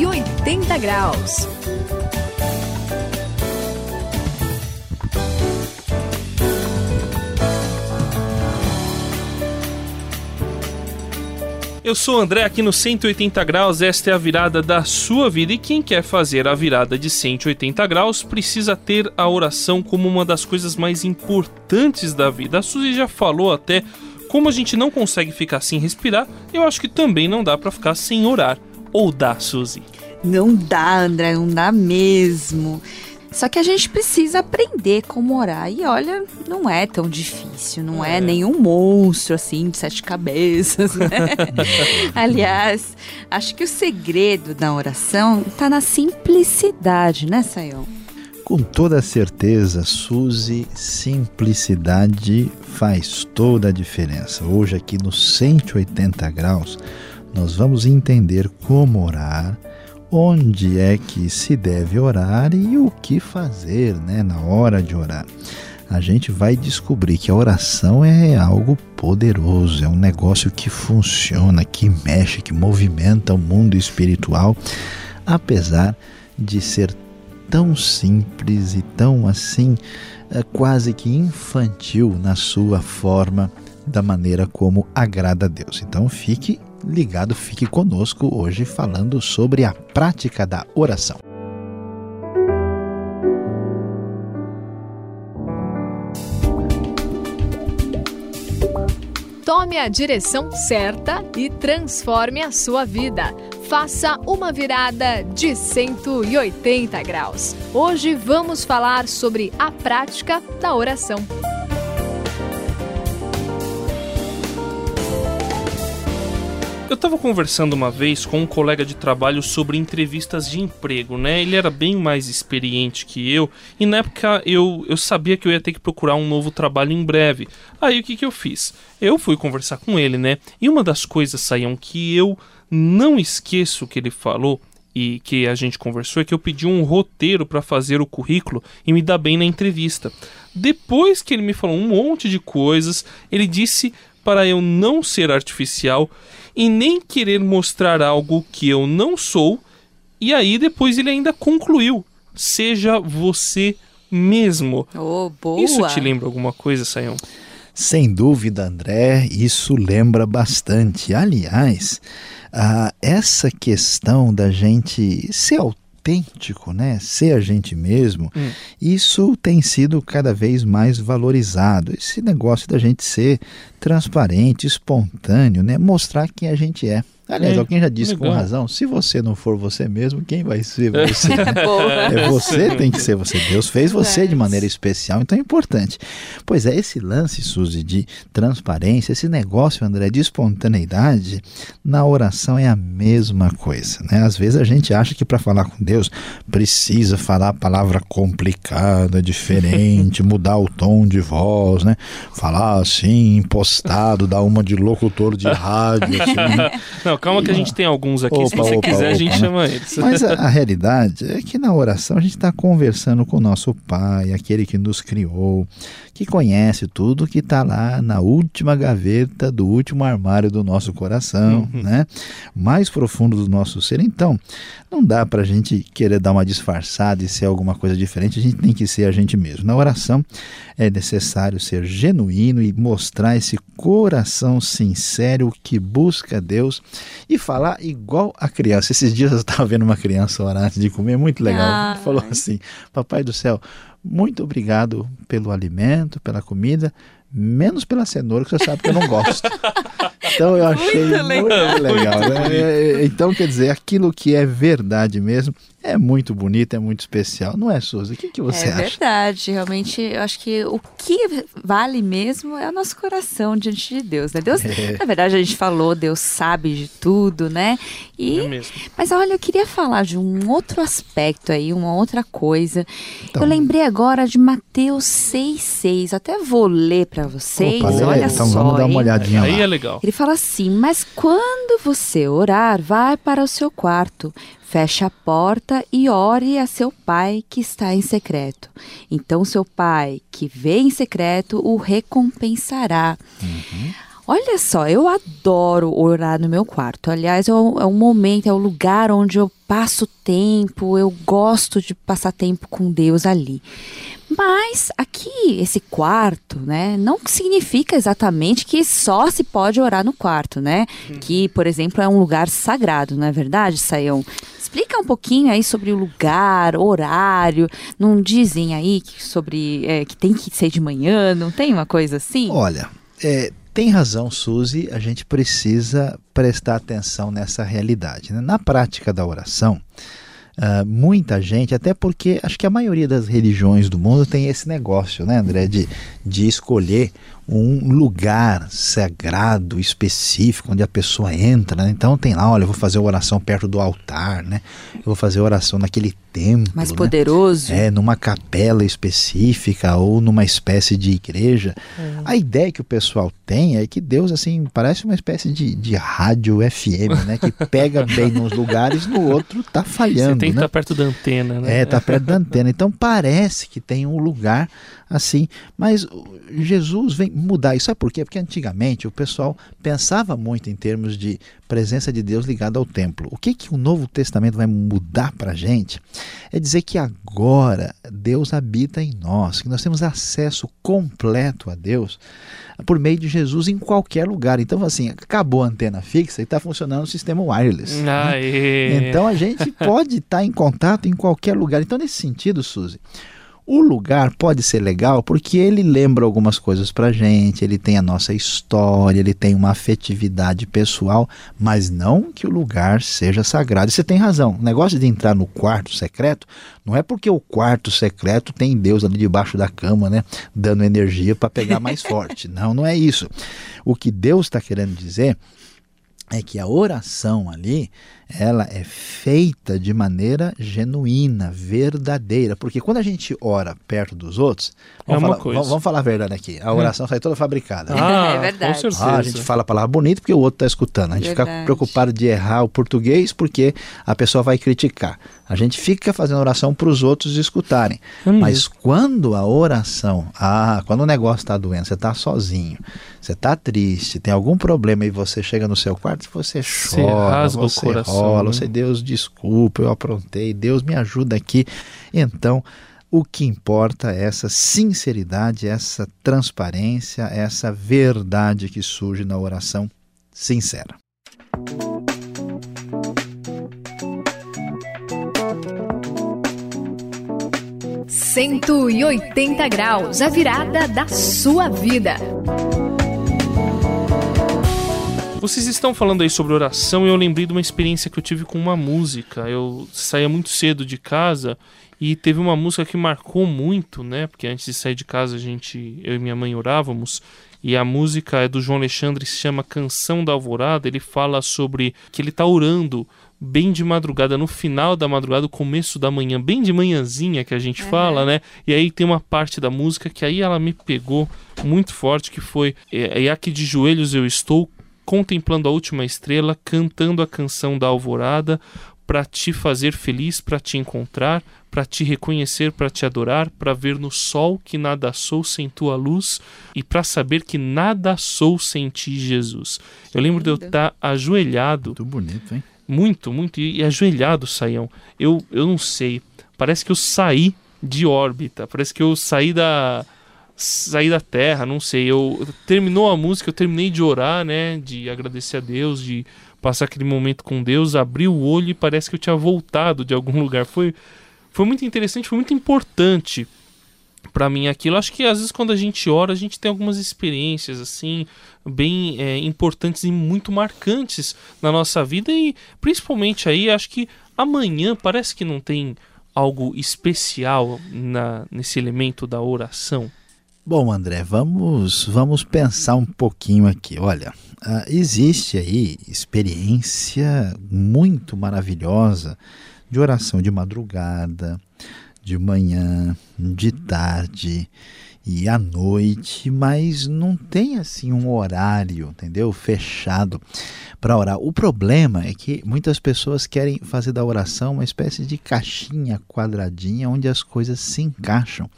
180 graus. Eu sou o André aqui no 180 graus. Esta é a virada da sua vida e quem quer fazer a virada de 180 graus precisa ter a oração como uma das coisas mais importantes da vida. A Suzy já falou até como a gente não consegue ficar sem respirar. Eu acho que também não dá para ficar sem orar. Ou dá, Suzy? Não dá, André, não dá mesmo. Só que a gente precisa aprender como orar. E olha, não é tão difícil, não é, é nenhum monstro assim de sete cabeças, né? Aliás, acho que o segredo da oração está na simplicidade, né, Sayão? Com toda certeza, Suzy, simplicidade faz toda a diferença. Hoje, aqui no 180 graus, nós vamos entender como orar onde é que se deve orar e o que fazer né, na hora de orar. A gente vai descobrir que a oração é algo poderoso, é um negócio que funciona, que mexe, que movimenta o mundo espiritual, apesar de ser tão simples e tão assim, é, quase que infantil na sua forma, da maneira como agrada a Deus. Então fique ligado, fique conosco hoje falando sobre a prática da oração. Tome a direção certa e transforme a sua vida. Faça uma virada de 180 graus. Hoje vamos falar sobre a prática da oração. Eu estava conversando uma vez com um colega de trabalho sobre entrevistas de emprego, né? Ele era bem mais experiente que eu e na época eu, eu sabia que eu ia ter que procurar um novo trabalho em breve. Aí o que, que eu fiz? Eu fui conversar com ele, né? E uma das coisas, Saiam, que eu não esqueço que ele falou e que a gente conversou é que eu pedi um roteiro para fazer o currículo e me dar bem na entrevista. Depois que ele me falou um monte de coisas, ele disse para eu não ser artificial e nem querer mostrar algo que eu não sou. E aí depois ele ainda concluiu: seja você mesmo. Oh, boa. Isso te lembra alguma coisa, Sayão? Sem dúvida, André, isso lembra bastante. Aliás, ah, essa questão da gente ser autêntico, né? Ser a gente mesmo, hum. isso tem sido cada vez mais valorizado. Esse negócio da gente ser transparente, espontâneo, né? Mostrar quem a gente é. Aliás, é, alguém já disse legal. com razão: se você não for você mesmo, quem vai ser você? Né? é você tem que ser você. Deus fez você de maneira especial, então é importante. Pois é, esse lance, Suzy, de transparência, esse negócio, André, de espontaneidade, na oração é a mesma coisa. Né? Às vezes a gente acha que para falar com Deus precisa falar a palavra complicada, diferente, mudar o tom de voz, né? Falar assim, impostado, dar uma de locutor de rádio. Assim, né? Não, calma que a gente tem alguns aqui. Opa, Se você opa, quiser, opa, a gente né? chama eles. Mas a, a, realidade é que na oração a gente está conversando com o nosso Pai, aquele que nos criou, que conhece tudo que está lá na última gaveta do último armário do nosso coração, uhum. né? Mais profundo do nosso ser. Então, não dá para a gente querer dar uma disfarçada e ser alguma coisa diferente. A gente tem que ser a gente mesmo. Na oração é necessário ser genuíno e mostrar esse coração sincero que busca Deus e falar igual a criança. Esses dias eu estava vendo uma criança orar antes de comer, muito legal. Ah. Falou assim: Papai do céu, muito obrigado pelo alimento, pela comida, menos pela cenoura, que você sabe que eu não gosto. Então eu achei muito legal. Muito legal né? Então, quer dizer, aquilo que é verdade mesmo é muito bonito, é muito especial. Não é, Suzy? O que, que você é acha? É verdade. Realmente, eu acho que o que vale mesmo é o nosso coração diante de Deus, né? Deus, é. na verdade, a gente falou, Deus sabe de tudo, né? E, é mesmo. Mas olha, eu queria falar de um outro aspecto aí, uma outra coisa. Então, eu lembrei agora de Mateus 6,6. Até vou ler para vocês. Opa, olha então só. Vamos dar uma olhadinha aí. Lá. Aí é legal. Ele fala assim: Mas quando você orar, vai para o seu quarto Feche a porta e ore a seu pai que está em secreto. Então, seu pai que vê em secreto o recompensará. Uhum. Olha só, eu adoro orar no meu quarto. Aliás, é um, é um momento, é o um lugar onde eu passo tempo, eu gosto de passar tempo com Deus ali. Mas aqui, esse quarto, né, não significa exatamente que só se pode orar no quarto, né? Uhum. Que, por exemplo, é um lugar sagrado, não é verdade, Saião? Explica um pouquinho aí sobre o lugar, horário. Não dizem aí que sobre é, que tem que ser de manhã, não tem uma coisa assim? Olha, é, tem razão, Suzy, a gente precisa prestar atenção nessa realidade. Né? Na prática da oração, Uh, muita gente, até porque acho que a maioria das religiões do mundo tem esse negócio, né, André, de, de escolher um lugar sagrado, específico, onde a pessoa entra. Né? Então tem lá, olha, eu vou fazer oração perto do altar, né? Eu vou fazer oração naquele templo. Mais né? poderoso. É, numa capela específica ou numa espécie de igreja. Uhum. A ideia que o pessoal tem é que Deus, assim, parece uma espécie de, de rádio FM, né? Que pega bem nos lugares, no outro tá falhando. Você tem que né? estar tá perto da antena, né? É, tá perto da antena. Então parece que tem um lugar assim, mas Jesus vem mudar isso. Sabe por quê? Porque antigamente o pessoal pensava muito em termos de presença de Deus ligada ao templo. O que, que o Novo Testamento vai mudar para a gente é dizer que agora Deus habita em nós, que nós temos acesso completo a Deus por meio de Jesus em qualquer lugar. Então, assim, acabou a antena fixa e está funcionando o sistema wireless. Né? Então a gente pode estar tá em contato em qualquer lugar. Então, nesse sentido, Suzy, o lugar pode ser legal porque ele lembra algumas coisas pra gente, ele tem a nossa história, ele tem uma afetividade pessoal, mas não que o lugar seja sagrado. E você tem razão, o negócio de entrar no quarto secreto não é porque o quarto secreto tem Deus ali debaixo da cama, né, dando energia para pegar mais forte. Não, não é isso. O que Deus está querendo dizer é que a oração ali ela é feita de maneira genuína, verdadeira. Porque quando a gente ora perto dos outros, vamos, é falar, vamos, vamos falar, a verdade aqui, a oração é. sai toda fabricada. Ah, é verdade. Com certeza. Ah, a gente fala a palavra bonita porque o outro está escutando. A gente verdade. fica preocupado de errar o português porque a pessoa vai criticar. A gente fica fazendo oração para os outros escutarem. Hum. Mas quando a oração, ah, quando o negócio está doendo, você está sozinho, você está triste, tem algum problema e você chega no seu quarto, você chora, você, você rola, né? você Deus desculpa, eu aprontei, Deus me ajuda aqui. Então, o que importa é essa sinceridade, essa transparência, essa verdade que surge na oração sincera. 180 graus, a virada da sua vida. Vocês estão falando aí sobre oração e eu lembrei de uma experiência que eu tive com uma música. Eu saía muito cedo de casa e teve uma música que marcou muito, né? Porque antes de sair de casa a gente, eu e minha mãe orávamos e a música é do João Alexandre, se chama Canção da Alvorada. Ele fala sobre que ele está orando bem de madrugada, no final da madrugada, começo da manhã, bem de manhãzinha que a gente uhum. fala, né? E aí tem uma parte da música que aí ela me pegou muito forte, que foi é, é aqui de joelhos eu estou contemplando a última estrela, cantando a canção da alvorada, para te fazer feliz, para te encontrar, para te reconhecer, para te adorar, para ver no sol que nada sou sem tua luz e para saber que nada sou sem ti, Jesus. Eu lembro de eu estar tá ajoelhado. Muito bonito, hein? Muito, muito. E, ajoelhado, Saião. Eu, eu não sei. Parece que eu saí de órbita. Parece que eu saí da. Saí da terra, não sei. Eu terminou a música, eu terminei de orar, né? De agradecer a Deus, de passar aquele momento com Deus, abri o olho e parece que eu tinha voltado de algum lugar. Foi, foi muito interessante, foi muito importante para mim aquilo. Acho que às vezes quando a gente ora, a gente tem algumas experiências assim bem é, importantes e muito marcantes na nossa vida e principalmente aí acho que amanhã parece que não tem algo especial na, nesse elemento da oração. Bom, André, vamos vamos pensar um pouquinho aqui. Olha, uh, existe aí experiência muito maravilhosa de oração de madrugada, de manhã, de tarde. E à noite, mas não tem assim um horário, entendeu? Fechado para orar. O problema é que muitas pessoas querem fazer da oração uma espécie de caixinha quadradinha onde as coisas se encaixam.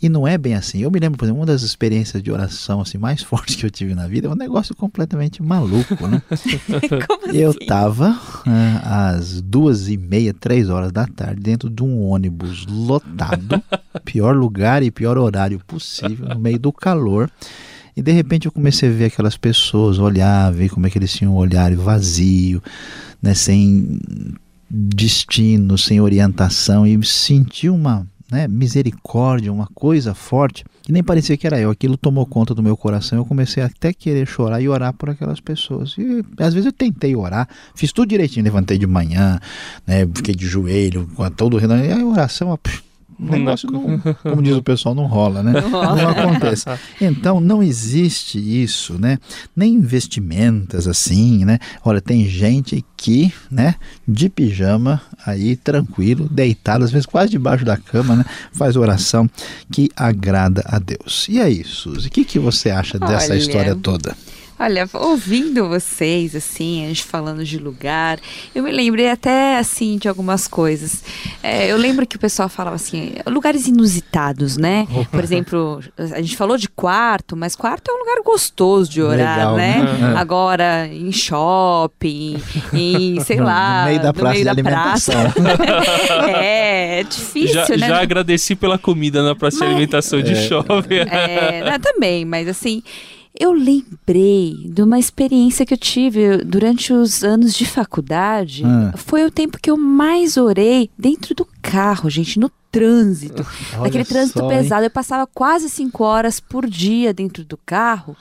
E não é bem assim. Eu me lembro, por exemplo, uma das experiências de oração assim, mais fortes que eu tive na vida é um negócio completamente maluco, né? Como eu assim? estava uh, às duas e meia, três horas da tarde, dentro de um ônibus lotado, pior lugar e pior horário possível, no meio do calor. E de repente eu comecei a ver aquelas pessoas, olhar, ver como é que eles tinham um olhar vazio, né, sem destino, sem orientação, e senti uma né, misericórdia, uma coisa forte, que nem parecia que era eu. Aquilo tomou conta do meu coração. Eu comecei até querer chorar e orar por aquelas pessoas. E às vezes eu tentei orar, fiz tudo direitinho, levantei de manhã, né, fiquei de joelho, com todo o e a oração. O negócio não, como diz o pessoal, não rola, né? Não, rola. não acontece. Então não existe isso, né? Nem investimentos assim, né? Olha, tem gente que, né, de pijama, aí tranquilo, deitado, às vezes quase debaixo da cama, né? Faz oração que agrada a Deus. E aí, Suzy, o que, que você acha dessa Olha... história toda? Olha, ouvindo vocês, assim, a gente falando de lugar, eu me lembrei até, assim, de algumas coisas. É, eu lembro que o pessoal falava assim, lugares inusitados, né? Por exemplo, a gente falou de quarto, mas quarto é um lugar gostoso de orar, Legal, né? né? Agora, em shopping, em, sei lá, no meio da praça. Meio da praça. é, é difícil, já, né? Já agradeci pela comida na praça mas, de alimentação de é, shopping. É, não, também, mas assim eu lembrei de uma experiência que eu tive durante os anos de faculdade. Ah. Foi o tempo que eu mais orei dentro do carro, gente, no trânsito. Aquele trânsito só, pesado. Eu passava quase cinco horas por dia dentro do carro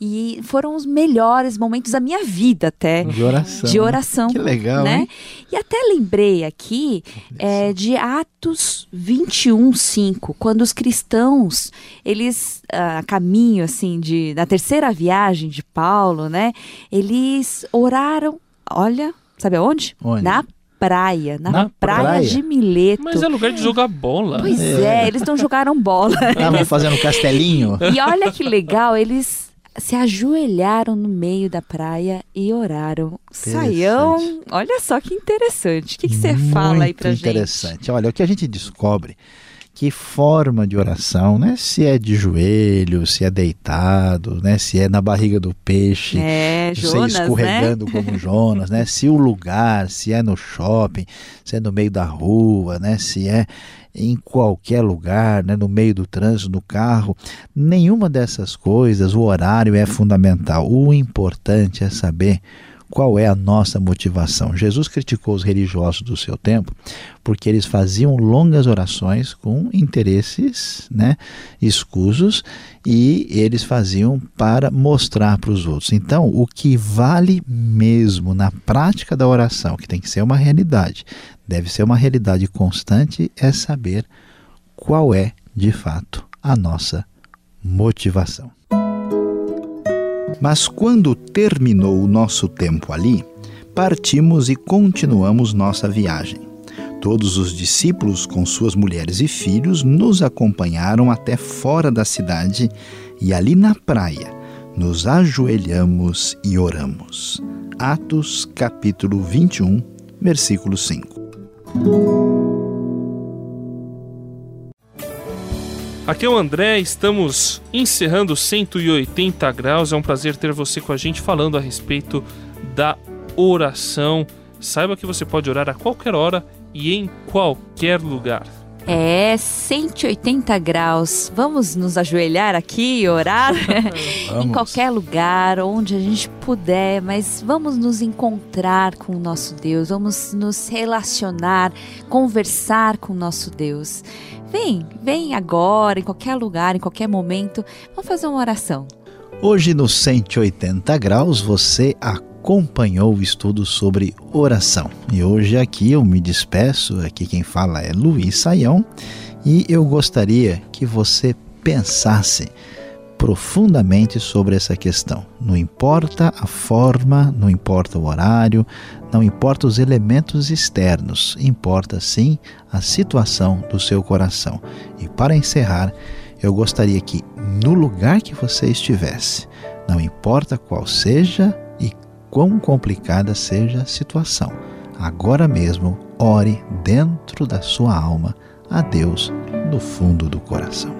e foram os melhores momentos da minha vida até. De oração. De oração. Que legal, né? Hein? E até lembrei aqui é, de Atos 21, 5, quando os cristãos, eles, a caminho, assim, de, na terceira viagem de Paulo, né? Eles oraram, olha, sabe aonde? Onde? Na praia, na, na praia, praia, de Mileto. Mas é lugar de jogar bola. Pois é, é eles não jogaram bola. Estavam fazendo castelinho. E olha que legal, eles se ajoelharam no meio da praia e oraram. Saião, olha só que interessante. O que, que você fala aí pra interessante. gente? interessante. Olha, o que a gente descobre que forma de oração, né? Se é de joelho, se é deitado, né? Se é na barriga do peixe, é, Jonas, se escorregando né? como Jonas, né? Se o lugar, se é no shopping, se é no meio da rua, né? Se é em qualquer lugar, né? no meio do trânsito, no carro, nenhuma dessas coisas, o horário é fundamental. O importante é saber qual é a nossa motivação? Jesus criticou os religiosos do seu tempo porque eles faziam longas orações com interesses né, escusos e eles faziam para mostrar para os outros. Então, o que vale mesmo na prática da oração, que tem que ser uma realidade, deve ser uma realidade constante, é saber qual é, de fato, a nossa motivação. Mas quando terminou o nosso tempo ali, partimos e continuamos nossa viagem. Todos os discípulos, com suas mulheres e filhos, nos acompanharam até fora da cidade e ali na praia nos ajoelhamos e oramos. Atos capítulo 21, versículo 5. Aqui é o André, estamos encerrando 180 graus. É um prazer ter você com a gente falando a respeito da oração. Saiba que você pode orar a qualquer hora e em qualquer lugar. É, 180 graus. Vamos nos ajoelhar aqui e orar? em qualquer lugar, onde a gente puder, mas vamos nos encontrar com o nosso Deus, vamos nos relacionar, conversar com o nosso Deus. Vem, vem agora, em qualquer lugar, em qualquer momento. Vamos fazer uma oração. Hoje no 180 graus você acompanhou o estudo sobre oração. E hoje aqui eu me despeço, aqui quem fala é Luiz Saião, e eu gostaria que você pensasse profundamente sobre essa questão. Não importa a forma, não importa o horário, não importa os elementos externos, importa sim a situação do seu coração. E para encerrar, eu gostaria que, no lugar que você estivesse, não importa qual seja e quão complicada seja a situação, agora mesmo ore dentro da sua alma a Deus no fundo do coração.